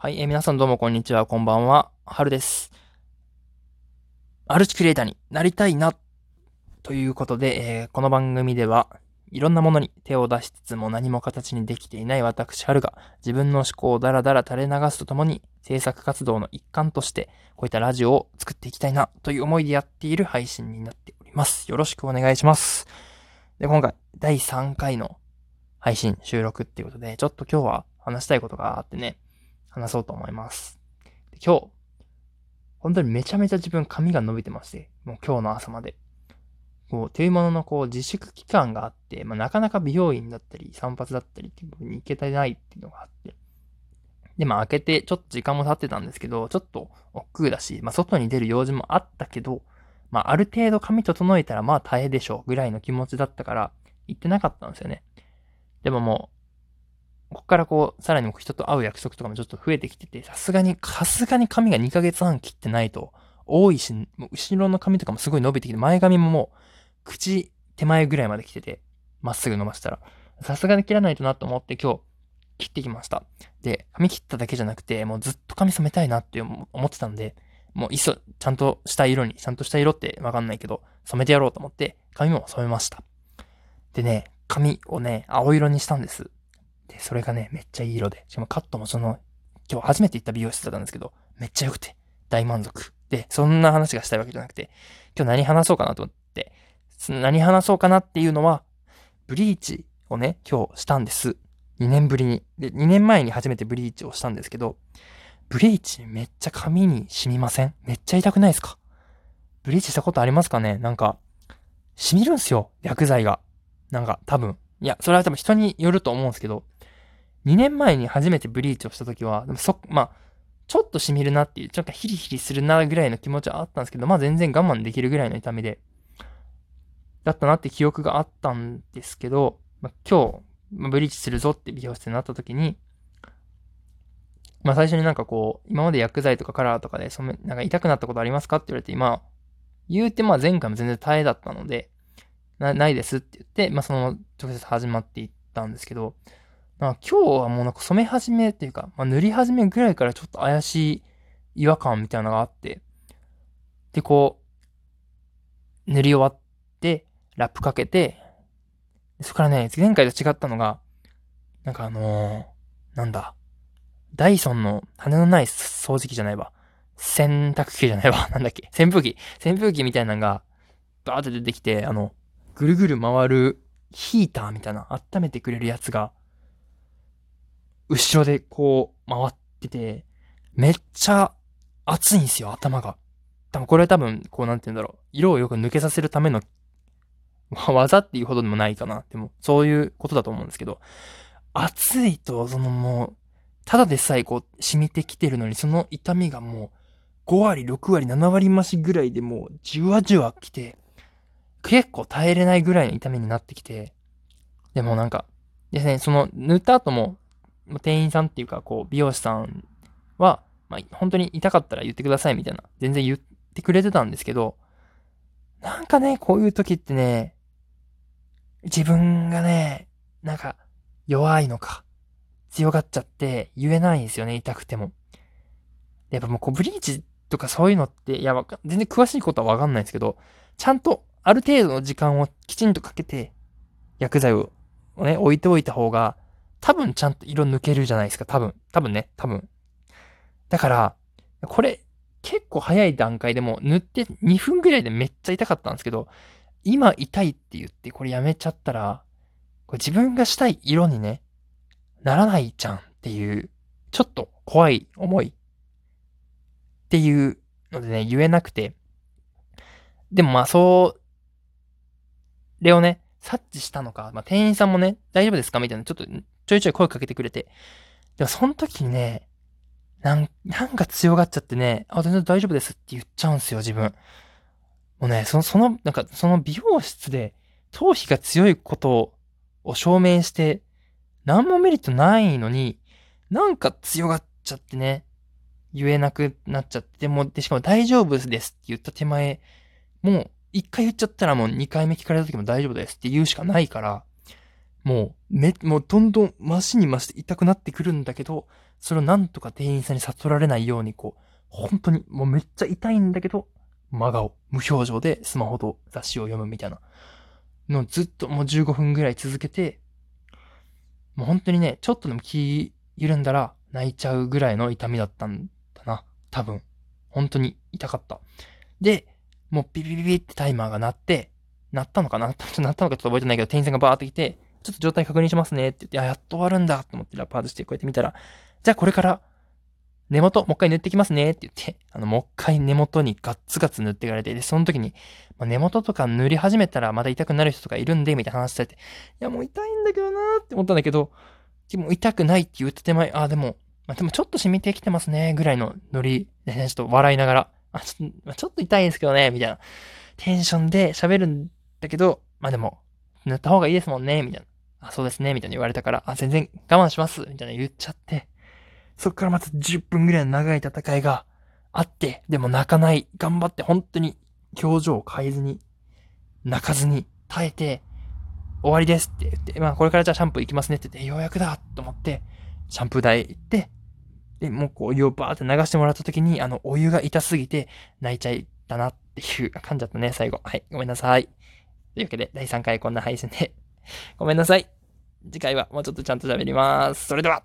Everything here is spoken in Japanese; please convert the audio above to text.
はい、えー、皆さんどうもこんにちは、こんばんは、はるです。マルチクリエイターになりたいな、ということで、えー、この番組では、いろんなものに手を出しつつも何も形にできていない私、はるが、自分の思考をダラダラ垂れ流すとともに、制作活動の一環として、こういったラジオを作っていきたいな、という思いでやっている配信になっております。よろしくお願いします。で、今回、第3回の配信、収録っていうことで、ちょっと今日は話したいことがあってね、話そうと思います。今日、本当にめちゃめちゃ自分髪が伸びてまして、もう今日の朝まで。こう、というもののこう自粛期間があって、まあ、なかなか美容院だったり、散髪だったりっていう部分に行けてないっていうのがあって。で、まあ開けてちょっと時間も経ってたんですけど、ちょっと億劫だし、まあ外に出る用事もあったけど、まあある程度髪整えたらまあ大変でしょうぐらいの気持ちだったから、行ってなかったんですよね。でももう、ここからこう、さらに人と会う約束とかもちょっと増えてきてて、さすがに、さすがに髪が2ヶ月半切ってないと、多いし、もう後ろの髪とかもすごい伸びてきて、前髪ももう、口手前ぐらいまで来てて、まっすぐ伸ばしたら、さすがに切らないとなと思って今日、切ってきました。で、髪切っただけじゃなくて、もうずっと髪染めたいなって思ってたんで、もういっそ、ちゃんとした色に、ちゃんとした色ってわかんないけど、染めてやろうと思って、髪も染めました。でね、髪をね、青色にしたんです。それがね、めっちゃいい色で。しかもカットもその、今日初めて行った美容室だったんですけど、めっちゃ良くて、大満足。で、そんな話がしたいわけじゃなくて、今日何話そうかなと思って、何話そうかなっていうのは、ブリーチをね、今日したんです。2年ぶりに。で、2年前に初めてブリーチをしたんですけど、ブリーチめっちゃ髪に染みません？めっちゃ痛くないですか？ブリーチしたことありますかね？なんか、染みるんすよ。薬剤が。なんか、多分。いや、それは多分人によると思うんですけど、2年前に初めてブリーチをした時は、でもそ、まあ、ちょっと染みるなっていう、ちょっとヒリヒリするなぐらいの気持ちはあったんですけど、まあ全然我慢できるぐらいの痛みで、だったなって記憶があったんですけど、まあ、今日、まあ、ブリーチするぞって美容室になった時に、まあ最初になんかこう、今まで薬剤とかカラーとかで染め、なんか痛くなったことありますかって言われて、今、言うてまあ前回も全然耐えだったので、な、ないですって言って、まあその直接始まっていったんですけど、今日はもうなんか染め始めっていうか、まあ、塗り始めぐらいからちょっと怪しい違和感みたいなのがあって、で、こう、塗り終わって、ラップかけて、そこからね、前回と違ったのが、なんかあのー、なんだ、ダイソンの羽のない掃除機じゃないわ。洗濯機じゃないわ。なんだっけ扇風機。扇風機みたいなのが、バーって出てきて、あの、ぐるぐる回るヒーターみたいな、温めてくれるやつが、後ろでこう回ってて、めっちゃ熱いんですよ、頭が。多分これは多分、こうなんて言うんだろう。色をよく抜けさせるための、技っていうほどでもないかな。でも、そういうことだと思うんですけど、熱いと、そのもう、ただでさえこう、染みてきてるのに、その痛みがもう、5割、6割、7割増しぐらいでもう、じわじわ来て、結構耐えれないぐらいの痛みになってきて、でもなんか、ですね、その、塗った後も、ま店員さんっていうか、こう、美容師さんは、まあ、本当に痛かったら言ってくださいみたいな、全然言ってくれてたんですけど、なんかね、こういう時ってね、自分がね、なんか、弱いのか、強がっちゃって言えないんですよね、痛くても。やっぱもうこう、ブリーチとかそういうのって、いや、全然詳しいことはわかんないんですけど、ちゃんとある程度の時間をきちんとかけて、薬剤をね、置いておいた方が、多分ちゃんと色抜けるじゃないですか。多分。多分ね。多分。だから、これ、結構早い段階でも塗って2分ぐらいでめっちゃ痛かったんですけど、今痛いって言ってこれやめちゃったら、これ自分がしたい色にね、ならないじゃんっていう、ちょっと怖い思いっていうのでね、言えなくて。でもまあそう、れをね、察知したのか、まあ店員さんもね、大丈夫ですか？みたいな、ちょっとちょいちょい声かけてくれて。でもその時にね、なん、なんか強がっちゃってね、あ、全然大丈夫ですって言っちゃうんすよ、自分。もうね、その、その、なんか、その美容室で、頭皮が強いことを証明して、何もメリットないのに、なんか強がっちゃってね、言えなくなっちゃって、も、で、しかも大丈夫ですって言った手前、もう、一回言っちゃったらもう二回目聞かれた時も大丈夫ですって言うしかないから、もう、め、もうどんどん増しに増して痛くなってくるんだけど、それをなんとか店員さんに悟られないように、こう、本当にもうめっちゃ痛いんだけど、真顔、無表情でスマホと雑誌を読むみたいなのをずっともう15分ぐらい続けて、もう本当にね、ちょっとでも気緩んだら泣いちゃうぐらいの痛みだったんだな。多分。本当に痛かった。で、もうピピピピってタイマーが鳴って、鳴ったのかな？鳴ったのかちょっと覚えてないけど、店員さんがバーって来て、ちょっと状態確認しますねって言って、あ、やっと終わるんだと思ってラパーズしてこうやって見たら、じゃあこれから根元、もう一回塗ってきますねって言って、あの、もう一回根元にガッツガツ塗っていかれて、で、その時に、まあ、根元とか塗り始めたらまた痛くなる人とかいるんで、みたいな話されて、いや、もう痛いんだけどなーって思ったんだけど、でも痛くないって言った手前、あ、でも、まあ、でもちょっと染みてきてますね、ぐらいのノリで、ね、ちょっと笑いながら、あ、ちょっとま、ちょっと痛いんですけどね、みたいなテンションで喋るんだけど、まあでも、塗った方がいいですもんね、みたいな。あ、そうですね、みたいに言われたから、あ、全然我慢します、みたいな言っちゃって、そっからまた10分ぐらいの長い戦いがあって、でも泣かない。頑張って本当に表情を変えずに、泣かずに耐えて、終わりですって言って、まあこれからじゃあシャンプー行きますねって言って、ようやくだと思って、シャンプー台行って、で、もうこうお湯をバーって流してもらった時に、あの、お湯が痛すぎて泣いちゃったなっていう感じだったね、最後。はい、ごめんなさい。というわけで、第3回こんな配信でごめんなさい。次回はもうちょっとちゃんと喋ります。それでは